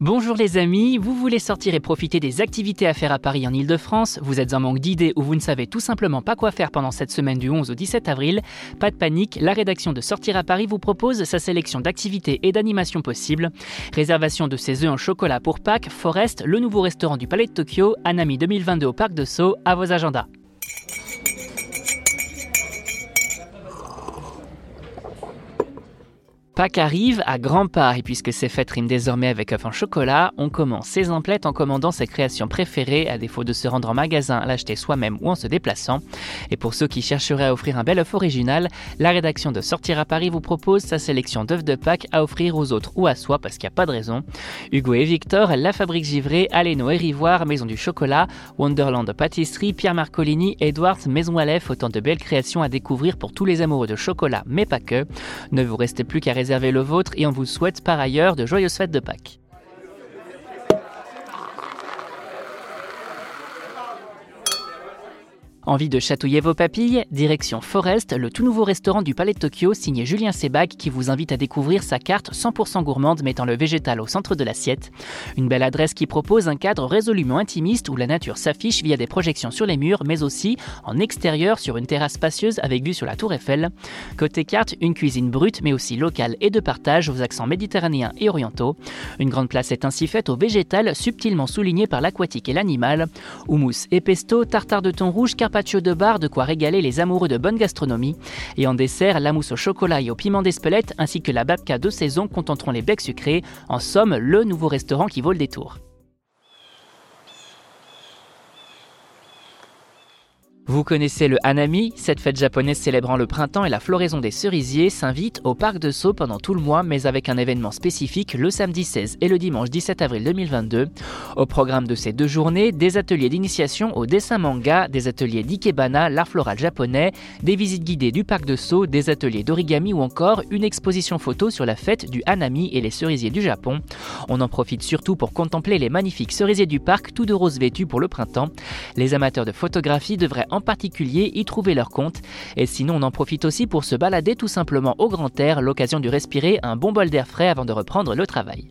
Bonjour les amis, vous voulez sortir et profiter des activités à faire à Paris en Ile-de-France? Vous êtes en manque d'idées ou vous ne savez tout simplement pas quoi faire pendant cette semaine du 11 au 17 avril? Pas de panique, la rédaction de Sortir à Paris vous propose sa sélection d'activités et d'animations possibles. Réservation de ses œufs en chocolat pour Pâques, Forest, le nouveau restaurant du Palais de Tokyo, Anami 2022 au Parc de Sceaux, à vos agendas. Pâques arrive à grands pas et puisque ces fêtes riment désormais avec œuf en chocolat, on commence ses emplettes en commandant ses créations préférées à défaut de se rendre en magasin, l'acheter soi-même ou en se déplaçant. Et pour ceux qui chercheraient à offrir un bel œuf original, la rédaction de Sortir à Paris vous propose sa sélection d'œufs de Pâques à offrir aux autres ou à soi parce qu'il n'y a pas de raison. Hugo et Victor, La Fabrique Givré, Aléno et Rivoire, Maison du Chocolat, Wonderland Pâtisserie, Pierre Marcolini, Edwards, Maison Aleph, autant de belles créations à découvrir pour tous les amoureux de chocolat, mais pas que. Ne vous restez plus qu'à réserver le vôtre et on vous souhaite par ailleurs de joyeuses fêtes de Pâques. Envie de chatouiller vos papilles? Direction Forest, le tout nouveau restaurant du Palais de Tokyo signé Julien Sebag qui vous invite à découvrir sa carte 100% gourmande mettant le végétal au centre de l'assiette. Une belle adresse qui propose un cadre résolument intimiste où la nature s'affiche via des projections sur les murs mais aussi en extérieur sur une terrasse spacieuse avec vue sur la tour Eiffel. Côté carte, une cuisine brute mais aussi locale et de partage aux accents méditerranéens et orientaux. Une grande place est ainsi faite au végétal subtilement souligné par l'aquatique et l'animal. Houmous et pesto, tartare de thon rouge, carpaccio de bar, de quoi régaler les amoureux de bonne gastronomie. Et en dessert, la mousse au chocolat et au piment d'Espelette ainsi que la babka de saison contenteront les becs sucrés. En somme, le nouveau restaurant qui vaut le détour. Vous connaissez le Hanami, cette fête japonaise célébrant le printemps et la floraison des cerisiers s'invite au parc de Sceaux pendant tout le mois, mais avec un événement spécifique le samedi 16 et le dimanche 17 avril 2022. Au programme de ces deux journées, des ateliers d'initiation au dessin manga, des ateliers d'ikebana, l'art floral japonais, des visites guidées du parc de Sceaux, des ateliers d'origami ou encore une exposition photo sur la fête du Hanami et les cerisiers du Japon. On en profite surtout pour contempler les magnifiques cerisiers du parc, tout de rose vêtus pour le printemps. Les amateurs de photographie devraient en particulier y trouver leur compte. Et sinon, on en profite aussi pour se balader tout simplement au grand air, l'occasion de respirer un bon bol d'air frais avant de reprendre le travail.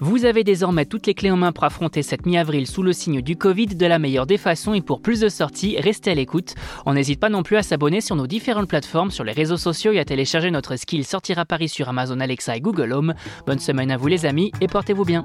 Vous avez désormais toutes les clés en main pour affronter cette mi-avril sous le signe du Covid de la meilleure des façons et pour plus de sorties, restez à l'écoute. On n'hésite pas non plus à s'abonner sur nos différentes plateformes, sur les réseaux sociaux et à télécharger notre skill Sortir à Paris sur Amazon Alexa et Google Home. Bonne semaine à vous les amis et portez-vous bien.